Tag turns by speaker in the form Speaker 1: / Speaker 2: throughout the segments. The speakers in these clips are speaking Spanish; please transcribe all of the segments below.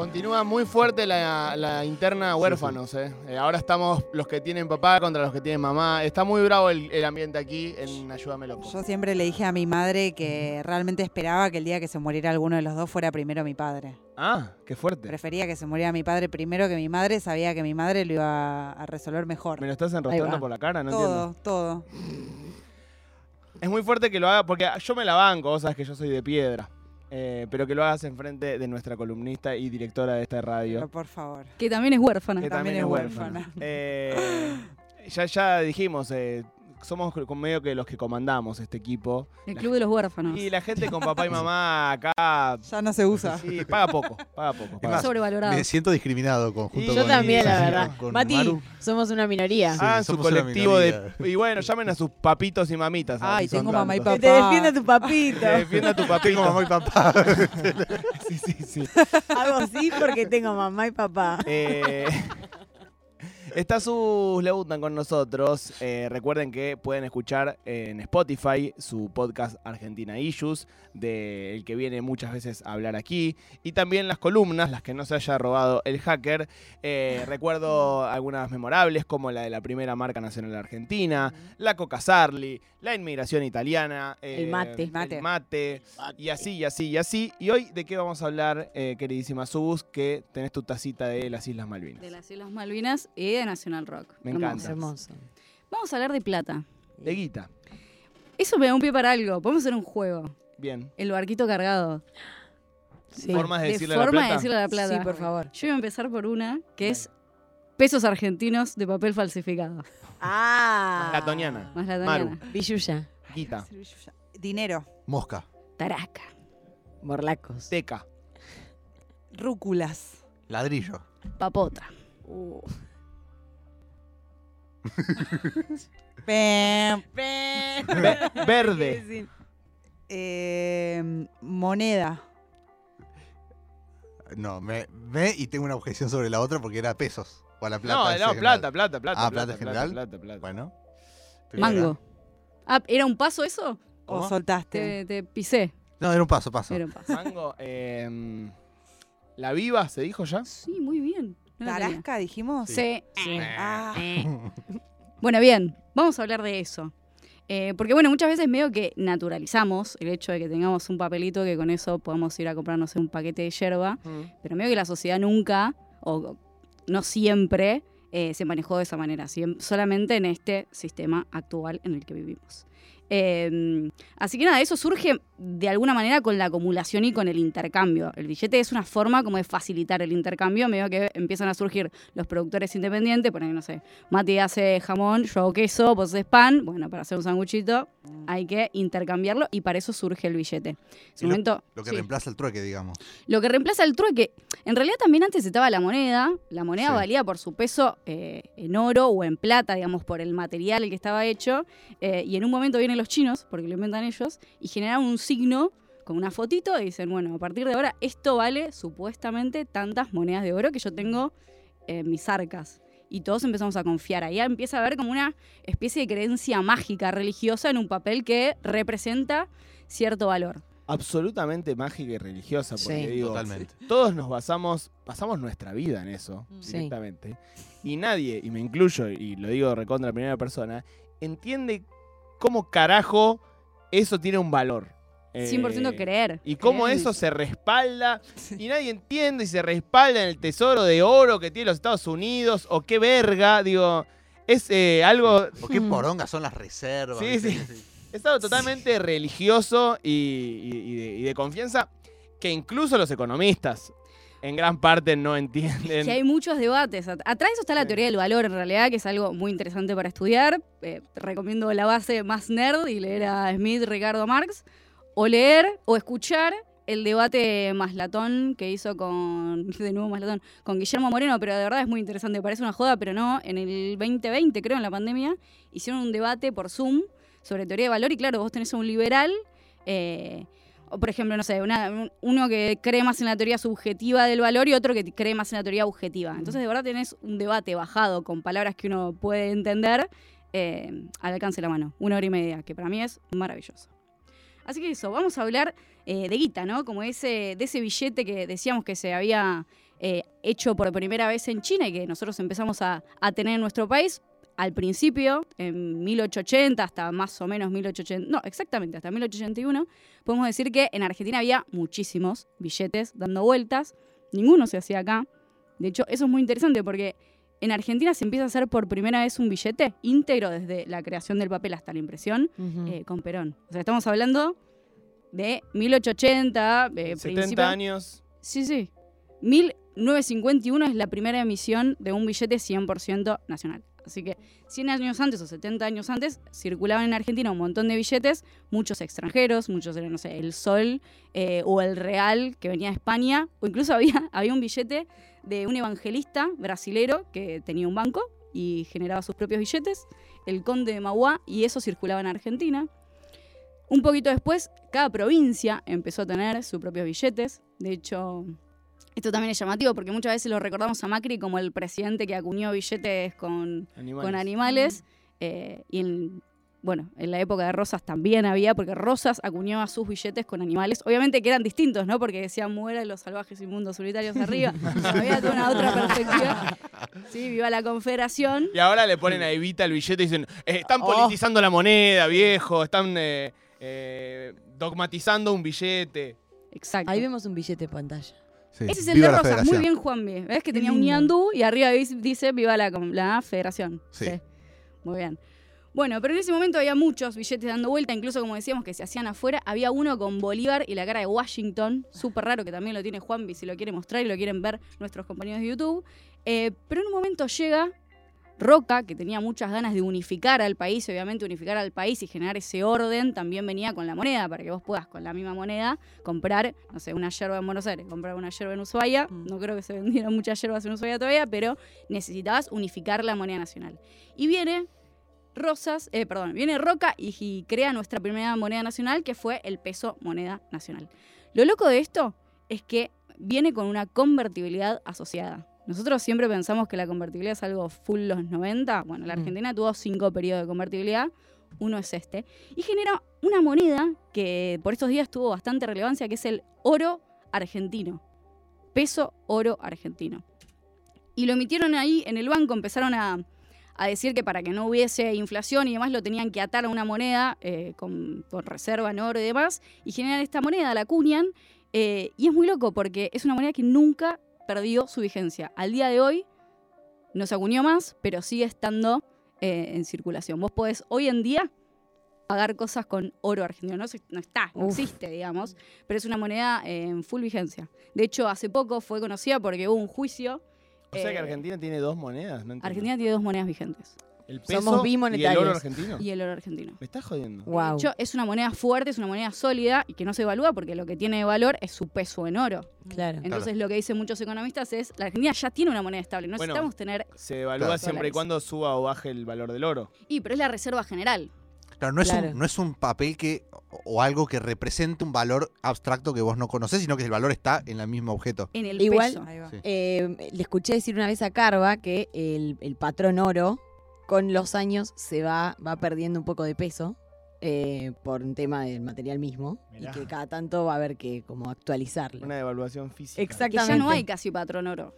Speaker 1: Continúa muy fuerte la, la interna huérfanos, eh. Eh, Ahora estamos los que tienen papá contra los que tienen mamá. Está muy bravo el, el ambiente aquí en Ayúdame Loco.
Speaker 2: Yo siempre le dije a mi madre que realmente esperaba que el día que se muriera alguno de los dos fuera primero mi padre.
Speaker 1: Ah, qué fuerte.
Speaker 2: Prefería que se muriera mi padre primero que mi madre, sabía que mi madre lo iba a resolver mejor.
Speaker 1: ¿Me lo estás enrostrando por la cara? No
Speaker 2: todo,
Speaker 1: entiendo.
Speaker 2: todo.
Speaker 1: Es muy fuerte que lo haga, porque yo me la banco, vos sabes que yo soy de piedra. Eh, pero que lo hagas enfrente de nuestra columnista y directora de esta
Speaker 2: Pero
Speaker 1: radio.
Speaker 2: por favor.
Speaker 3: Que también es huérfana.
Speaker 1: que
Speaker 2: también
Speaker 1: también,
Speaker 2: es
Speaker 1: es huérfana.
Speaker 2: huérfana.
Speaker 1: Eh, ya, ya dijimos, eh, somos con medio que los que comandamos este equipo.
Speaker 3: El club de los huérfanos.
Speaker 1: Y la gente con papá y mamá acá.
Speaker 2: Ya no se usa.
Speaker 1: Sí, paga poco, paga poco. paga
Speaker 4: más,
Speaker 1: poco.
Speaker 3: Sobrevalorado.
Speaker 4: Me siento discriminado con, junto
Speaker 1: Y-
Speaker 5: Yo
Speaker 4: con-
Speaker 5: también, la verdad.
Speaker 4: con
Speaker 5: Mati,
Speaker 4: Maru.
Speaker 5: somos una minoría.
Speaker 4: Sí,
Speaker 1: Hagan su colectivo de. Y bueno, llamen a sus papitos y mamitas.
Speaker 2: Ay, tengo mamá y
Speaker 1: tantos.
Speaker 5: Que te defienda tu papito.
Speaker 1: Que defienda a tu
Speaker 4: Tengo
Speaker 1: papito.
Speaker 4: mamá y papá.
Speaker 1: Sí, sí, sí.
Speaker 5: Hago así porque tengo mamá y papá.
Speaker 1: Eh, está sus Leutan con nosotros. Eh, recuerden que pueden escuchar en Spotify su podcast Argentina Issues, del que viene muchas veces a hablar aquí. Y también las columnas, las que no se haya robado el hacker. Eh, recuerdo algunas memorables, como la de la primera marca nacional argentina, la Coca Sarli, la inmigración italiana, eh,
Speaker 5: El mate.
Speaker 1: el
Speaker 2: Mate.
Speaker 1: mate, y así, y así, y así. Y hoy, ¿de qué vamos a hablar, queridísima Subus? Que tenés tu tacita de las Islas Malvinas.
Speaker 3: De las Islas Malvinas y de National Rock.
Speaker 1: Me
Speaker 3: Hermoso.
Speaker 1: encanta.
Speaker 5: Hermoso.
Speaker 3: Vamos a hablar de plata.
Speaker 1: De guita.
Speaker 3: Eso me da un pie para algo. Podemos hacer un juego.
Speaker 1: Bien.
Speaker 3: El barquito cargado.
Speaker 5: Sí.
Speaker 1: Formas de
Speaker 3: De
Speaker 1: decirle a la
Speaker 3: forma de
Speaker 1: plata.
Speaker 3: decirle a la plata.
Speaker 5: Sí, por favor.
Speaker 3: Yo voy a empezar por una que es pesos argentinos de papel falsificado.
Speaker 5: Ah.
Speaker 1: La Toniana.
Speaker 3: Más la
Speaker 1: Maru.
Speaker 5: Billuya.
Speaker 1: Guita.
Speaker 2: Dinero.
Speaker 4: Mosca.
Speaker 3: Taraca.
Speaker 5: Morlacos.
Speaker 1: Teca.
Speaker 2: Rúculas.
Speaker 4: Ladrillo.
Speaker 3: Papota.
Speaker 1: Ve- verde.
Speaker 2: Eh, moneda.
Speaker 4: No, me, me y tengo una objeción sobre la otra porque era pesos. O a la plata.
Speaker 1: No, no,
Speaker 4: general.
Speaker 1: plata, plata, plata.
Speaker 4: Ah, plata en general.
Speaker 1: Plata, plata.
Speaker 4: Bueno.
Speaker 3: Mango. Ah, ¿era un paso eso?
Speaker 2: O soltaste.
Speaker 3: Te, te pisé.
Speaker 4: No, era un paso, paso.
Speaker 3: Era un paso.
Speaker 1: Mango. eh, la viva, ¿se dijo ya?
Speaker 3: Sí, muy bien. No.
Speaker 2: Tarasca, dijimos.
Speaker 3: Sí.
Speaker 2: Ah,
Speaker 3: Bueno, bien, vamos a hablar de eso. Eh, porque bueno, muchas veces medio que naturalizamos el hecho de que tengamos un papelito que con eso podamos ir a comprarnos un paquete de yerba, pero medio que la sociedad nunca, o no siempre, eh, se manejó de esa manera, solamente en este sistema actual en el que vivimos. Eh, así que nada, eso surge de alguna manera con la acumulación y con el intercambio. El billete es una forma como de facilitar el intercambio, medio que empiezan a surgir los productores independientes, por ahí, no sé, Mati hace jamón, yo hago queso, vos haces pan, bueno, para hacer un sanguchito hay que intercambiarlo y para eso surge el billete.
Speaker 4: Lo-
Speaker 3: momento,
Speaker 4: Lo que
Speaker 3: sí.
Speaker 4: reemplaza el trueque, digamos.
Speaker 3: Lo que reemplaza el trueque, en realidad también antes estaba la moneda, la moneda
Speaker 4: Sí.
Speaker 3: valía por su peso eh, en oro o en plata, digamos, por el material el que estaba hecho, eh, y en un momento vienen los chinos, porque lo inventan ellos, y generan un signo con una fotito y dicen, bueno, a partir de ahora esto vale supuestamente tantas monedas de oro que yo tengo en mis arcas. Y todos empezamos a confiar. Ahí empieza a haber como una especie de creencia mágica religiosa en un papel que representa cierto valor.
Speaker 1: Absolutamente mágica y religiosa, porque
Speaker 5: Sí,
Speaker 1: digo,
Speaker 4: Totalmente.
Speaker 1: todos nos basamos, pasamos nuestra vida en eso,
Speaker 5: Sí.
Speaker 1: directamente. Y nadie, y me incluyo, y lo digo recontra la primera persona, entiende cómo carajo eso tiene un valor.
Speaker 3: 100%
Speaker 1: Eh,
Speaker 3: creer.
Speaker 1: Y cómo
Speaker 3: creer
Speaker 1: eso se respalda. Y nadie entiende y se respalda en el tesoro de oro que tiene los Estados Unidos. O qué verga. Digo, es eh, algo.
Speaker 4: ¿O qué porongas son las reservas?
Speaker 1: Sí, sí. Es algo totalmente religioso y, y- y de, y de confianza que incluso los economistas en gran parte no entienden.
Speaker 3: Que hay muchos debates. At- Atrás de eso está la teoría del valor, en realidad, que es algo muy interesante para estudiar. Eh, te recomiendo la base más nerd y leer a Smith, Ricardo Marx. O leer o escuchar el debate Maslatón que hizo con, de nuevo Maslatón, con Guillermo Moreno, pero de verdad es muy interesante. Parece una joda, pero no. En el 2020, creo, en la pandemia, hicieron un debate por Zoom sobre teoría de valor y claro, vos tenés a un liberal... eh, o por ejemplo, no sé, una- uno que cree más en la teoría subjetiva del valor y otro que cree más en la teoría objetiva. Entonces, de verdad tenés un debate bajado con palabras que uno puede entender eh, al alcance de la mano. Una hora y media, que para mí es maravilloso. Así que eso, vamos a hablar eh, de guita, ¿no? Como ese, de ese billete que decíamos que se había eh, hecho por primera vez en China y que nosotros empezamos a, a tener en nuestro país. Al principio, en 1880 hasta más o menos 1880, no, exactamente, hasta 1881, podemos decir que en Argentina había muchísimos billetes dando vueltas, ninguno se hacía acá. De hecho, eso es muy interesante porque en Argentina se empieza a hacer por primera vez un billete íntegro desde la creación del papel hasta la impresión eh, con Perón. O sea, estamos hablando de 1880, eh,
Speaker 1: 70
Speaker 3: principio-
Speaker 1: años.
Speaker 3: Sí, sí. 1951 es la primera emisión de un billete 100% nacional. Así que 100 años antes o 70 años antes circulaban en Argentina un montón de billetes, muchos extranjeros, muchos eran, no sé, el Sol eh, o el Real que venía de España, o incluso había, había un billete de un evangelista brasilero que tenía un banco y generaba sus propios billetes, el Conde de Mauá, y eso circulaba en Argentina. Un poquito después, cada provincia empezó a tener sus propios billetes. De hecho, esto también es llamativo porque muchas veces lo recordamos a Macri como el presidente que acuñó billetes con,
Speaker 1: Animales.
Speaker 3: con animales. eh, y en, bueno, en la época de Rosas también había, porque Rosas acuñaba sus billetes con animales. Obviamente que eran distintos, ¿no? Porque decían mueran los salvajes inmundos solitarios arriba. había toda una otra perspectiva. Sí, viva la confederación.
Speaker 1: Y ahora le ponen a Evita el billete y dicen, eh, están
Speaker 5: Oh.
Speaker 1: politizando la moneda, viejo, están eh, eh, dogmatizando un billete.
Speaker 3: Exacto.
Speaker 5: Ahí vemos un billete en pantalla.
Speaker 4: Sí.
Speaker 3: Ese es el
Speaker 4: Viva
Speaker 3: de Rosas. Muy bien, Juan B. ¿Ves que tenía un ñandú y arriba dice viva la, la federación?
Speaker 4: Sí.
Speaker 3: Muy bien. Bueno, pero en ese momento había muchos billetes dando vuelta, incluso como decíamos que se hacían afuera. Había uno con Bolívar y la cara de Washington, súper raro, que también lo tiene Juanvi si lo quiere mostrar y lo quieren ver nuestros compañeros de YouTube. Eh, pero en un momento llega Roca, que tenía muchas ganas de unificar al país, obviamente unificar al país y generar ese orden, también venía con la moneda, para que vos puedas con la misma moneda comprar, no sé, una yerba en Buenos Aires, comprar una yerba en Ushuaia.
Speaker 5: Mm.
Speaker 3: No creo que se vendieran muchas yerbas en Ushuaia todavía, pero necesitabas unificar la moneda nacional. Y viene Rosas, eh, perdón, viene Roca y, y crea nuestra primera moneda nacional, que fue el peso moneda nacional. Lo loco de esto es que viene con una convertibilidad asociada. Nosotros siempre pensamos que la convertibilidad es algo full los 90. Bueno, la
Speaker 5: Mm.
Speaker 3: Argentina tuvo cinco periodos de convertibilidad. Uno es este. Y genera una moneda que por estos días tuvo bastante relevancia, que es el oro argentino. Peso oro argentino. Y lo emitieron ahí en el banco, empezaron a, a decir que para que no hubiese inflación y demás lo tenían que atar a una moneda eh, con, con reserva en oro y demás, y generan esta moneda, la acuñan, eh, y es muy loco porque es una moneda que nunca perdió su vigencia. Al día de hoy no se acuñó más, pero sigue estando eh, en circulación. Vos podés hoy en día pagar cosas con oro argentino. No, está, no
Speaker 5: Uf.
Speaker 3: existe, digamos, pero es una moneda eh, en full vigencia. De hecho, hace poco fue conocida porque hubo un juicio.
Speaker 1: O sea
Speaker 3: eh,
Speaker 1: que Argentina tiene dos monedas, ¿no entiendo.
Speaker 3: Argentina tiene dos monedas vigentes
Speaker 1: El peso
Speaker 5: Somos
Speaker 1: y el oro argentino.
Speaker 3: y el oro argentino.
Speaker 1: Me estás jodiendo.
Speaker 5: Wow.
Speaker 3: De hecho, es una moneda fuerte, es una moneda sólida y que no se evalúa porque lo que tiene de valor es su peso en oro.
Speaker 5: Claro.
Speaker 3: Entonces, lo que dicen muchos economistas es la Argentina ya tiene una moneda estable. No
Speaker 1: Bueno.
Speaker 3: necesitamos tener.
Speaker 1: Se evalúa
Speaker 4: Claro.
Speaker 1: siempre y cuando suba o baje el valor del oro.
Speaker 3: Y, pero es la reserva general.
Speaker 4: Claro, no es,
Speaker 5: Claro.
Speaker 4: Un, no es un papel que o- algo que represente un valor abstracto que vos no conocés, sino que el valor está en el mismo objeto.
Speaker 3: En el
Speaker 5: Igual-
Speaker 3: peso.
Speaker 5: Eh, le escuché decir una vez a Carva que el, el patrón oro con los años se va, va perdiendo un poco de peso eh, por un tema del material mismo
Speaker 1: Mirá.
Speaker 5: y que cada tanto va a haber que como actualizarlo.
Speaker 1: Una devaluación física.
Speaker 5: Exacto.
Speaker 3: Que ya no
Speaker 5: Exactamente.
Speaker 3: hay casi patrón oro.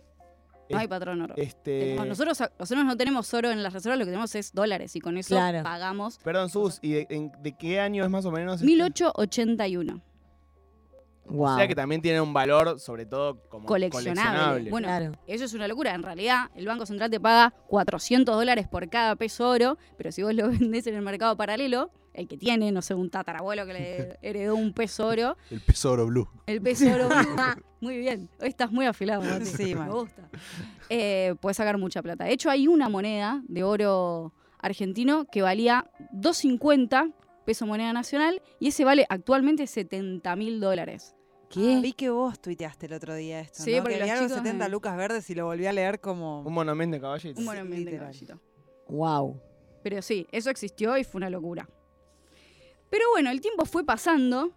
Speaker 3: No hay patrón oro.
Speaker 1: Este,
Speaker 3: Tenemos- nosotros, nosotros no tenemos oro en las reservas, lo que tenemos es dólares y con eso
Speaker 5: Claro.
Speaker 3: pagamos
Speaker 1: Perdón, Sus, ¿y de, en- de qué año es más o menos? este?
Speaker 3: 1881.
Speaker 5: Wow.
Speaker 1: O sea que también tiene un valor, sobre todo como
Speaker 3: Coleccionable.
Speaker 1: coleccionable.
Speaker 3: Bueno,
Speaker 5: Claro.
Speaker 3: Eso es una locura. En realidad, el Banco Central te paga 400 dólares por cada peso oro, pero si vos lo vendés en el mercado paralelo, el que tiene, no sé, un tatarabuelo que le heredó un peso oro,
Speaker 4: El peso oro blue.
Speaker 3: el peso oro, blue, muy bien. Hoy estás muy afilado, Mati.
Speaker 2: Sí,
Speaker 3: me gusta. Eh, puedes sacar mucha plata. De hecho, hay una moneda de oro argentino que valía 2.50 peso moneda nacional y ese vale actualmente 70 mil dólares.
Speaker 5: ¿Qué?
Speaker 2: Ah, vi que vos tuiteaste el otro día esto,
Speaker 3: Sí,
Speaker 2: ¿no?
Speaker 3: porque
Speaker 2: que
Speaker 3: los
Speaker 2: había algo de
Speaker 3: chicos
Speaker 2: 70
Speaker 3: me-
Speaker 2: lucas verdes y lo volví a leer como...
Speaker 1: Un monumento de caballito.
Speaker 3: Un monumento en
Speaker 2: literal.
Speaker 3: caballito.
Speaker 5: Wow.
Speaker 3: Pero sí, eso existió y fue una locura. Pero bueno, el tiempo fue pasando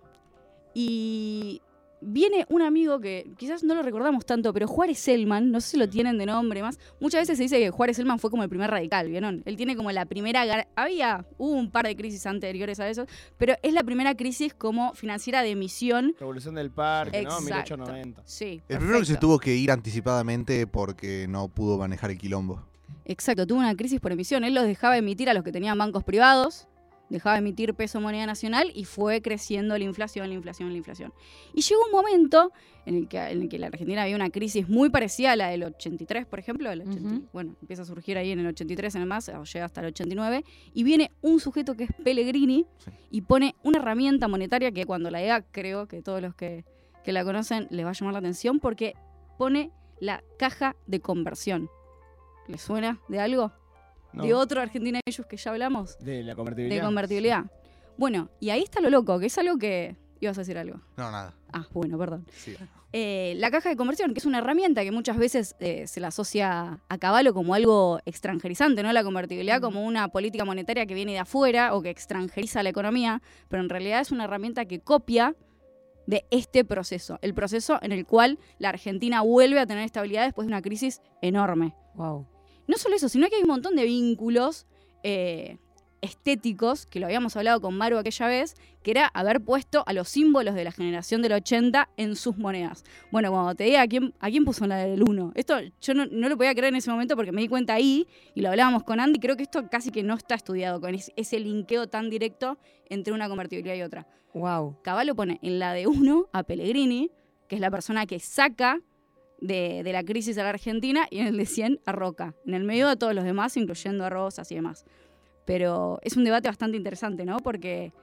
Speaker 3: y viene un amigo que quizás no lo recordamos tanto, pero Juárez Selman, no sé si lo tienen de nombre más, muchas veces se dice que Juárez Selman fue como el primer radical, ¿vieron? Él tiene como la primera, había, hubo un par de crisis anteriores a eso, pero es la primera crisis como financiera de emisión.
Speaker 1: Revolución del Parque, ¿no?
Speaker 3: Exacto.
Speaker 1: 1890.
Speaker 3: Sí.
Speaker 4: El primero que se tuvo que ir anticipadamente porque no pudo manejar el quilombo.
Speaker 3: Exacto, tuvo una crisis por emisión. Él los dejaba emitir a los que tenían bancos privados, dejaba emitir peso moneda nacional y fue creciendo la inflación, la inflación, la inflación. Y llegó un momento en el que, en el que la Argentina había una crisis muy parecida a la del 83, por ejemplo. del 80
Speaker 5: Ujú.
Speaker 3: Bueno, empieza a surgir ahí en el 83 en el más, o llega hasta el 89, y viene un sujeto que es Pellegrini
Speaker 4: Sí.
Speaker 3: y pone una herramienta monetaria que cuando la diga creo que todos los que, que la conocen les va a llamar la atención porque pone la caja de conversión. ¿Les suena de algo?
Speaker 1: ¿No?
Speaker 3: De otro Argentina ellos que ya hablamos,
Speaker 1: De la
Speaker 3: de
Speaker 1: convertibilidad.
Speaker 3: convertibilidad. Bueno, y ahí está lo loco, que es algo que... Ibas a decir algo.
Speaker 4: No, nada.
Speaker 3: Ah, bueno, perdón.
Speaker 4: Sí.
Speaker 3: Eh, la caja de conversión, que es una herramienta que muchas veces eh, se la asocia a caballo como algo extranjerizante, ¿no? La convertibilidad como una política monetaria que viene de afuera o que extranjeriza la economía, pero en realidad es una herramienta que copia de este proceso, el proceso en el cual la Argentina vuelve a tener estabilidad después de una crisis enorme.
Speaker 5: Wow.
Speaker 3: No solo eso, sino que hay un montón de vínculos eh, estéticos, que lo habíamos hablado con Maru aquella vez, que era haber puesto a los símbolos de la generación del 80 en sus monedas. Bueno, cuando te diga a quién, a quién puso la del 1, esto yo no, no lo podía creer en ese momento porque me di cuenta ahí y lo hablábamos con Andy, creo que esto casi que no está estudiado con es- ese linkeo tan directo entre una convertibilidad y otra.
Speaker 5: Wow.
Speaker 3: Caballo pone en la de 1 a Pellegrini, que es la persona que saca de, de la crisis a la Argentina, y en el de 100 a Roca. En el medio de todos los demás, incluyendo a Rosas y demás. Pero es un debate bastante interesante, ¿no? Porque,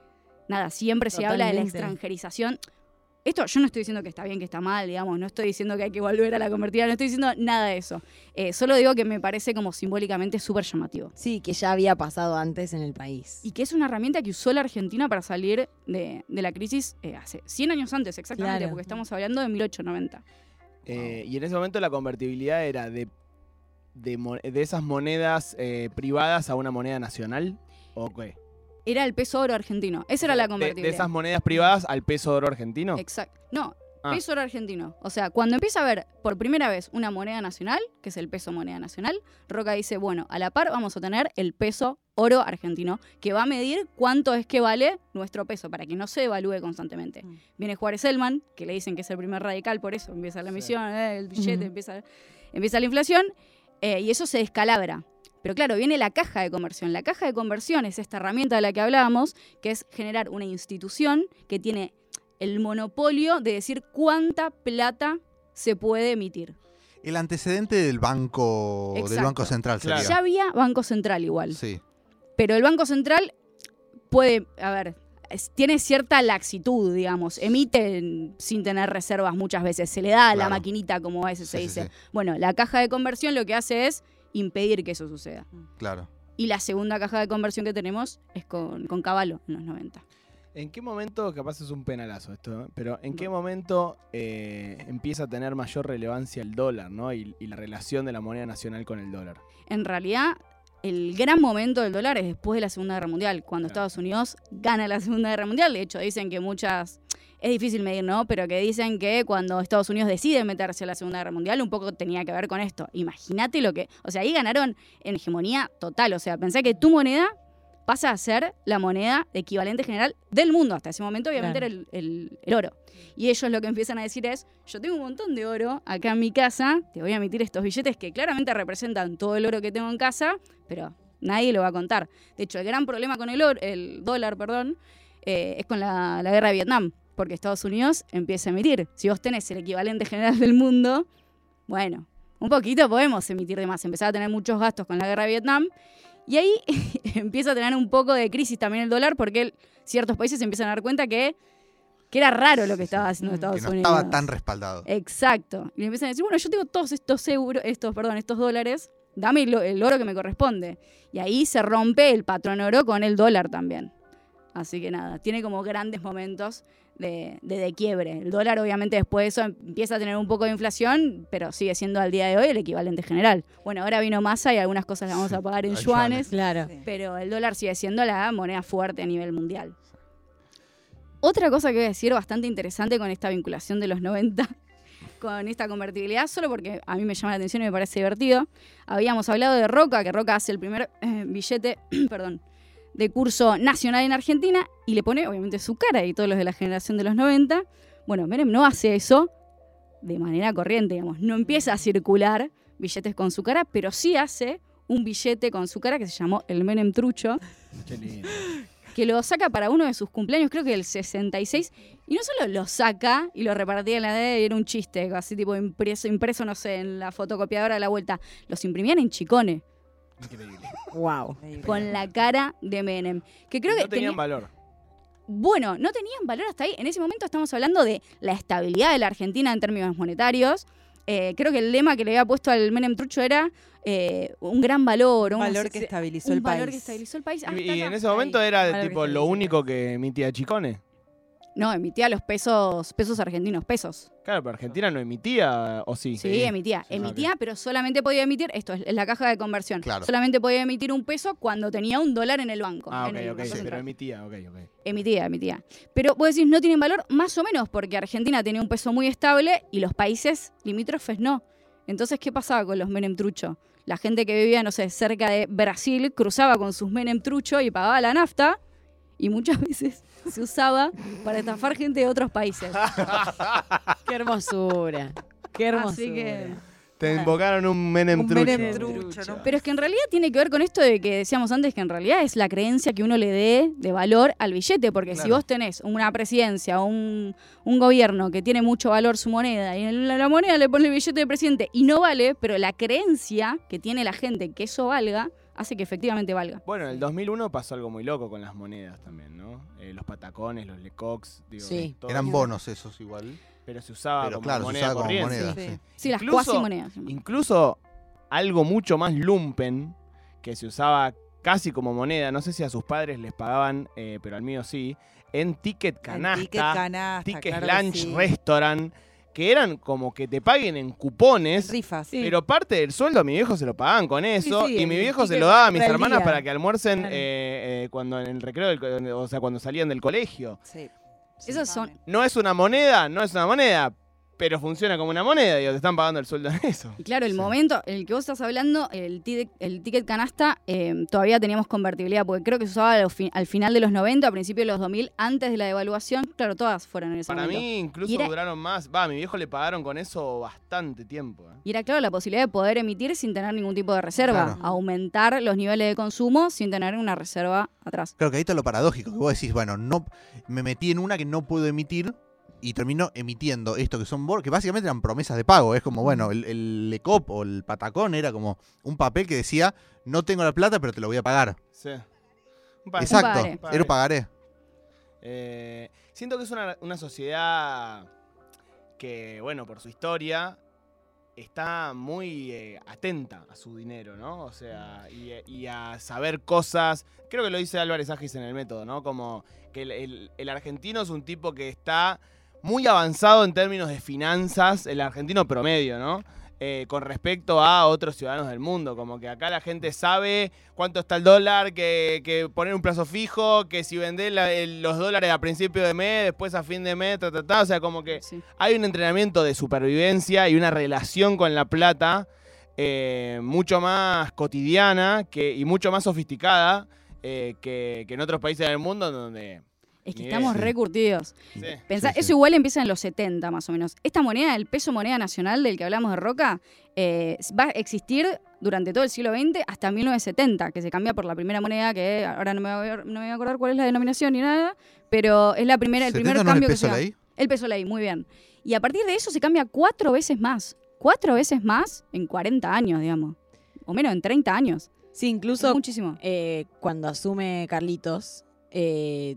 Speaker 3: nada, siempre se habla de la extranjerización. Esto yo no estoy diciendo que está bien, que está mal, digamos, no estoy diciendo que hay que volver a la convertida, no estoy diciendo nada de eso. Eh, solo digo que me parece como simbólicamente súper llamativo.
Speaker 5: Sí, que ya había pasado antes en el país.
Speaker 3: Y que es una herramienta que usó la Argentina para salir de, de la crisis eh, hace 100 años antes, exactamente,
Speaker 5: Claro.
Speaker 3: porque estamos hablando de 1890.
Speaker 1: Eh, y en ese momento la convertibilidad era de, de, de esas monedas eh, privadas a una moneda nacional. ¿O qué?
Speaker 3: Era el peso oro argentino. Esa era la
Speaker 1: De- De,
Speaker 3: convertibilidad.
Speaker 1: esas monedas privadas al peso de oro argentino.
Speaker 3: Exacto. No,
Speaker 1: Ah.
Speaker 3: peso oro argentino. O sea, cuando empieza a haber por primera vez una moneda nacional, que es el peso moneda nacional, Roca dice, bueno, a la par vamos a tener el peso oro argentino, que va a medir cuánto es que vale nuestro peso, para que no se devalúe constantemente.
Speaker 5: Mm.
Speaker 3: Viene Juárez Selman, que le dicen que es el primer radical, por eso empieza la
Speaker 1: Sí.
Speaker 3: emisión, eh, el billete, empieza, empieza la inflación, eh, y eso se descalabra. Pero claro, viene la caja de conversión. La caja de conversión es esta herramienta de la que hablábamos, que es generar una institución que tiene el monopolio de decir cuánta plata se puede emitir.
Speaker 4: El antecedente del banco, del banco central
Speaker 1: Claro.
Speaker 4: sería.
Speaker 3: Ya había Banco Central igual,
Speaker 4: Sí.
Speaker 3: pero el Banco Central puede, a ver, es- tiene cierta laxitud, digamos, emite sin tener reservas muchas veces, se le da a la maquinita como a veces se
Speaker 4: sí,
Speaker 3: dice.
Speaker 4: sí,
Speaker 3: Bueno, la caja de conversión lo que hace es impedir que eso suceda.
Speaker 4: claro.
Speaker 3: Y la segunda caja de conversión que tenemos es con, con Caballo en los 90.
Speaker 1: ¿En qué momento, capaz es un penalazo esto, ¿eh? pero en qué momento eh, empieza a tener mayor relevancia el dólar, ¿no? Y, y la relación de la moneda nacional con el dólar.
Speaker 3: En realidad, el gran momento del dólar es después de la Segunda Guerra Mundial, cuando
Speaker 1: Claro.
Speaker 3: Estados Unidos gana la Segunda Guerra Mundial. De hecho, dicen que muchas. Es difícil medir, ¿no? Pero que dicen que cuando Estados Unidos decide meterse a la Segunda Guerra Mundial, un poco tenía que ver con esto. Imagínate lo que. O sea, ahí ganaron en hegemonía total. O sea, pensé que tu moneda pasa a ser la moneda equivalente general del mundo. Hasta ese momento, obviamente,
Speaker 5: Claro.
Speaker 3: era el, el- el oro. Y ellos lo que empiezan a decir es: Yo tengo un montón de oro acá en mi casa, te voy a emitir estos billetes que claramente representan todo el oro que tengo en casa, pero nadie lo va a contar. De hecho, el gran problema con el, oro, el dólar perdón, eh, es con la, la guerra de Vietnam, porque Estados Unidos empieza a emitir. Si vos tenés el equivalente general del mundo, bueno, un poquito podemos emitir de más. Empezar a tener muchos gastos con la guerra de Vietnam. Y ahí empieza a tener un poco de crisis también el dólar, porque ciertos países se empiezan a dar cuenta que, que era raro lo que estaba haciendo
Speaker 5: Mm.
Speaker 3: Estados
Speaker 4: Que no
Speaker 3: Unidos.
Speaker 4: estaba tan respaldado.
Speaker 3: Exacto. Y le empiezan a decir, bueno, yo tengo todos estos euros, estos, perdón, estos dólares, dame el, el oro que me corresponde. Y ahí se rompe el patrón oro con el dólar también. Así que nada, tiene como grandes momentos de, de, de quiebre. El dólar obviamente después de eso empieza a tener un poco de inflación, pero sigue siendo al día de hoy el equivalente general. Bueno, ahora vino masa y algunas cosas las vamos a pagar en yuanes,
Speaker 4: yuanes.
Speaker 5: Claro.
Speaker 3: pero el dólar sigue siendo la moneda fuerte a nivel mundial. Otra cosa que voy a decir bastante interesante con esta vinculación de los 90 con esta convertibilidad, solo porque a mí me llama la atención y me parece divertido. Habíamos hablado de Roca, que Roca hace el primer eh, billete, perdón, de curso nacional en Argentina y le pone obviamente su cara y todos los de la generación de los 90. Bueno, Menem no hace eso de manera corriente, digamos, no empieza a circular billetes con su cara, pero sí hace un billete con su cara que se llamó el Menem Trucho,
Speaker 1: Qué lindo.
Speaker 3: que lo saca para uno de sus cumpleaños, creo que el 66, y no solo lo saca y lo repartía en la D y era un chiste, así tipo impreso, impreso, no sé, en la fotocopiadora de la vuelta, los imprimían en chicones,
Speaker 1: Increíble.
Speaker 5: Wow.
Speaker 3: con la cara de Menem, que creo que
Speaker 1: no tenían
Speaker 3: tenía-
Speaker 1: valor.
Speaker 3: bueno, no tenían valor hasta ahí. En ese momento estamos hablando de la estabilidad de la Argentina en términos monetarios. Eh, creo que el lema que le había puesto al Menem Trucho era eh, un gran valor.
Speaker 2: Un valor que estabilizó
Speaker 3: un
Speaker 2: el
Speaker 3: valor
Speaker 2: país.
Speaker 3: que estabilizó el país. Ah,
Speaker 1: Y, en ese momento era
Speaker 2: Valor
Speaker 1: tipo lo único que emitía Chicone.
Speaker 3: No, emitía los pesos, pesos argentinos, pesos.
Speaker 1: Claro, pero Argentina no emitía, ¿o sí?
Speaker 3: Sí, emitía.
Speaker 1: Sí,
Speaker 3: Emitía, pero solamente podía emitir, esto es la caja de conversión.
Speaker 4: Claro.
Speaker 3: Solamente podía emitir un peso cuando tenía un dólar en el banco.
Speaker 1: Ah,
Speaker 3: en
Speaker 1: ok,
Speaker 3: el
Speaker 1: ok,
Speaker 3: Banco
Speaker 1: pero emitía, ok, ok.
Speaker 3: Emitía, emitía. Pero vos decís, no tienen valor, más o menos, porque Argentina tenía un peso muy estable y los países limítrofes no. Entonces, ¿qué pasaba con los Menem Trucho? La gente que vivía, no sé, cerca de Brasil cruzaba con sus Menem Trucho y pagaba la nafta y muchas veces se usaba para estafar gente de otros países.
Speaker 5: Qué hermosura. Qué hermosura.
Speaker 3: Así que...
Speaker 1: Te invocaron un Menem
Speaker 2: Un
Speaker 1: trucho.
Speaker 2: Menem trucho, ¿no?
Speaker 3: Pero es que en realidad tiene que ver con esto de que decíamos antes, que en realidad es la creencia que uno le dé de valor al billete, porque si vos tenés una presidencia o un, un gobierno que tiene mucho valor su moneda y en la, la moneda le pone el billete de presidente y no vale, pero la creencia que tiene la gente que eso valga, hace que efectivamente valga.
Speaker 1: Bueno, en el 2001 pasó algo muy loco con las monedas también, ¿no? Eh, los patacones, los lecox, digo,
Speaker 5: Sí.
Speaker 1: todo
Speaker 4: Eran
Speaker 1: eso.
Speaker 4: bonos esos igual.
Speaker 1: Pero se usaba
Speaker 4: Pero
Speaker 1: como
Speaker 4: claro, se
Speaker 1: moneda
Speaker 4: usaba como
Speaker 1: corriente.
Speaker 4: moneda.
Speaker 2: Sí.
Speaker 4: sí.
Speaker 3: Sí, las
Speaker 1: Incluso-
Speaker 3: cuasi monedas.
Speaker 1: Incluso algo mucho más lumpen, que se usaba casi como moneda, no sé si a sus padres les pagaban, eh, pero al mío sí, en ticket canasta,
Speaker 2: ticket canasta,
Speaker 1: ticket
Speaker 2: claro
Speaker 1: lunch
Speaker 2: sí.
Speaker 1: restaurant, que eran como que te paguen en cupones.
Speaker 2: Rifas.
Speaker 1: Pero parte del sueldo a mi viejo se lo pagaban con eso
Speaker 2: sí,
Speaker 1: y mi viejo se lo daba a mis hermanas
Speaker 2: día.
Speaker 1: para que almuercen
Speaker 2: Claro.
Speaker 1: eh, eh, cuando en el recreo, del o sea, cuando salían del colegio.
Speaker 2: Sí.
Speaker 3: Esos son-
Speaker 1: No es una moneda, no es una moneda, pero funciona como una moneda, digo, te están pagando el sueldo en eso.
Speaker 3: Y claro, el
Speaker 4: Sí.
Speaker 3: momento en el que vos estás hablando, el, ti- el ticket canasta, eh, todavía teníamos convertibilidad, porque creo que se usaba al, fi- al final de los 90, a principios de los 2000, antes de la devaluación. Claro, todas fueron en ese
Speaker 1: Para
Speaker 3: momento.
Speaker 1: mí incluso
Speaker 3: era-
Speaker 1: duraron más. Va, a mi viejo le pagaron con eso bastante tiempo. ¿eh?
Speaker 3: Y era claro la posibilidad de poder emitir sin tener ningún tipo de reserva,
Speaker 4: Claro.
Speaker 3: aumentar los niveles de consumo sin tener una reserva atrás.
Speaker 4: Claro que ahí está lo paradójico, que vos decís, bueno, no me metí en una que no puedo emitir y termino emitiendo esto que son bonos, que básicamente eran promesas de pago. Es como, bueno, el, el LECOP o el Patacón era como un papel que decía, no tengo la plata, pero te lo voy a pagar.
Speaker 1: Sí. Un pa-
Speaker 4: Exacto,
Speaker 3: pagaré.
Speaker 4: era un pagaré.
Speaker 1: Eh, siento que es una, una sociedad que, bueno, por su historia, está muy eh, atenta a su dinero, ¿no? O sea, y, y a saber cosas. Creo que lo dice Álvarez Agis en el método, ¿no? Como que el, el- el argentino es un tipo que está muy avanzado en términos de finanzas, el argentino promedio, ¿no? Eh, con respecto a otros ciudadanos del mundo. Como que acá la gente sabe cuánto está el dólar, que, que poner un plazo fijo, que si vendés la- el- los dólares a principio de mes, después a fin de mes, ta, ta, ta. O sea, como que
Speaker 3: Sí.
Speaker 1: hay un entrenamiento de supervivencia y una relación con la plata eh, mucho más cotidiana que, y mucho más sofisticada eh, que, que en otros países del mundo donde...
Speaker 3: Es que
Speaker 1: Ni
Speaker 3: estamos
Speaker 1: idea.
Speaker 3: recurtidos.
Speaker 1: Sí.
Speaker 3: Pensá,
Speaker 4: Sí, sí.
Speaker 3: Eso igual empieza en los 70 más o menos. Esta moneda, el peso moneda nacional del que hablamos de Roca, eh, va a existir durante todo el siglo XX hasta 1970, que se cambia por la primera moneda, que ahora no me voy a, no me voy a acordar cuál es la denominación ni nada, pero es la primera, el primer
Speaker 4: 70 no es
Speaker 3: cambio
Speaker 4: el
Speaker 3: que se
Speaker 4: peso
Speaker 3: da.
Speaker 4: ley.
Speaker 3: El peso ley, muy bien. Y a partir de eso se cambia cuatro veces más. Cuatro veces más en 40 años, digamos. O menos, en 30 años.
Speaker 5: Sí,
Speaker 3: Es
Speaker 5: incluso
Speaker 3: muchísimo.
Speaker 5: eh, cuando asume Carlitos, eh,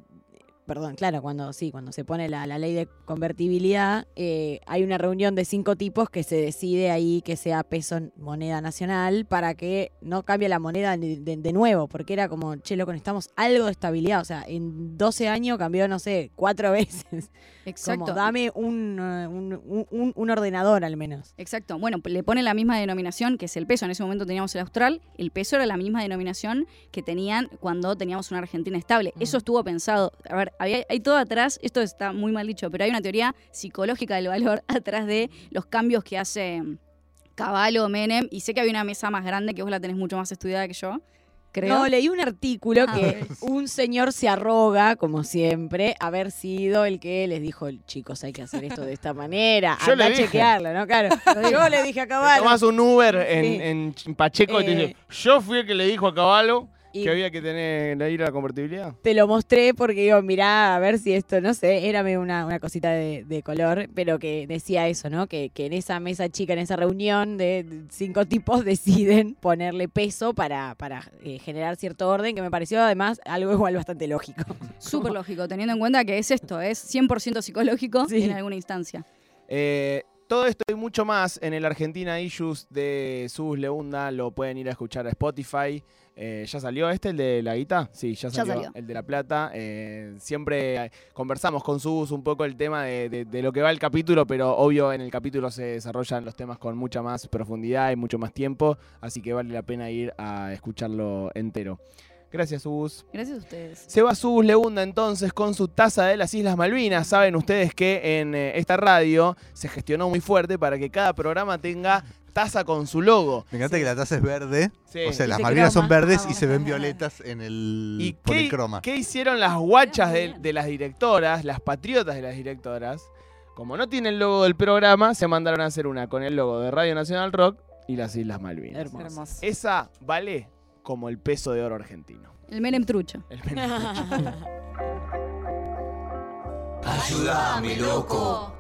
Speaker 5: perdón, claro, cuando sí, cuando se pone la, la ley de convertibilidad, eh, hay una reunión de cinco tipos que se decide ahí que sea peso moneda nacional para que no cambie la moneda de, de- de nuevo, porque era como, che, loco, necesitamos algo de estabilidad. O sea, en 12 años cambió, no sé, cuatro veces.
Speaker 3: Exacto.
Speaker 5: Como, dame un, eh, un, un- un- ordenador al menos.
Speaker 3: Exacto. Bueno, le ponen la misma denominación que es el peso. En ese momento teníamos el austral. El peso era la misma denominación que tenían cuando teníamos una Argentina estable. Eso estuvo pensado. A ver, había, hay todo atrás, esto está muy mal dicho, pero hay una teoría psicológica del valor atrás de los cambios que hace Caballo, Menem, y sé que había una mesa más grande que vos la tenés mucho más estudiada que yo, creo.
Speaker 5: No, leí un artículo
Speaker 3: Ah,
Speaker 5: que un señor se arroga, como siempre, haber sido el que les dijo, chicos, hay que hacer esto de esta manera.
Speaker 1: Yo
Speaker 5: Anda
Speaker 1: le
Speaker 5: a chequearlo, ¿no? Claro. Yo le dije a Caballo.
Speaker 1: tomás un Uber en,
Speaker 5: Sí.
Speaker 1: en Pacheco y te
Speaker 5: Eh,
Speaker 1: dice, yo fui el que le dijo a Caballo
Speaker 5: y
Speaker 1: que había que tener la ir a la convertibilidad.
Speaker 5: te lo mostré porque digo, mirá, a ver si esto, no sé, érame una, una cosita de, de color, pero que decía eso, ¿no? Que, que en esa mesa chica, en esa reunión de cinco tipos, deciden ponerle peso para, para eh, generar cierto orden, que me pareció además algo igual bastante lógico.
Speaker 3: Súper lógico, teniendo en cuenta que es esto, es 100% psicológico
Speaker 5: Sí.
Speaker 3: en alguna instancia.
Speaker 1: Eh, todo esto y mucho más en el Argentina Issues de Sus Leunda lo pueden ir a escuchar a Spotify. Eh, ¿Ya salió este, el de la guita? Sí, ya
Speaker 3: Ya
Speaker 1: salió, el de la plata. Eh, siempre eh, conversamos con Sus un poco el tema de, de- de lo que va el capítulo, pero obvio en el capítulo se desarrollan los temas con mucha más profundidad y mucho más tiempo, así que vale la pena ir a escucharlo entero. Gracias, Sus.
Speaker 3: Gracias a ustedes.
Speaker 1: Se va Sus Leunda entonces con su taza de las Islas Malvinas. Saben ustedes que en esta radio se gestionó muy fuerte para que cada programa tenga taza con su logo.
Speaker 4: Me encanta que la taza es verde.
Speaker 1: Sí.
Speaker 4: O sea,
Speaker 5: Y
Speaker 4: las
Speaker 5: se
Speaker 4: Malvinas son verdes
Speaker 5: Ah,
Speaker 4: y se ven violetas en el
Speaker 1: ¿Y
Speaker 4: por el
Speaker 1: qué,
Speaker 4: croma.
Speaker 1: qué hicieron las guachas de, de las directoras, las patriotas de las directoras? Como no tiene el logo del programa, se mandaron a hacer una con el logo de Radio Nacional Rock y las Islas Malvinas.
Speaker 5: Hermoso.
Speaker 2: Hermoso.
Speaker 1: Esa vale como el peso de oro argentino.
Speaker 3: El Menem trucho.
Speaker 1: El menos-
Speaker 6: Ayúdame, loco.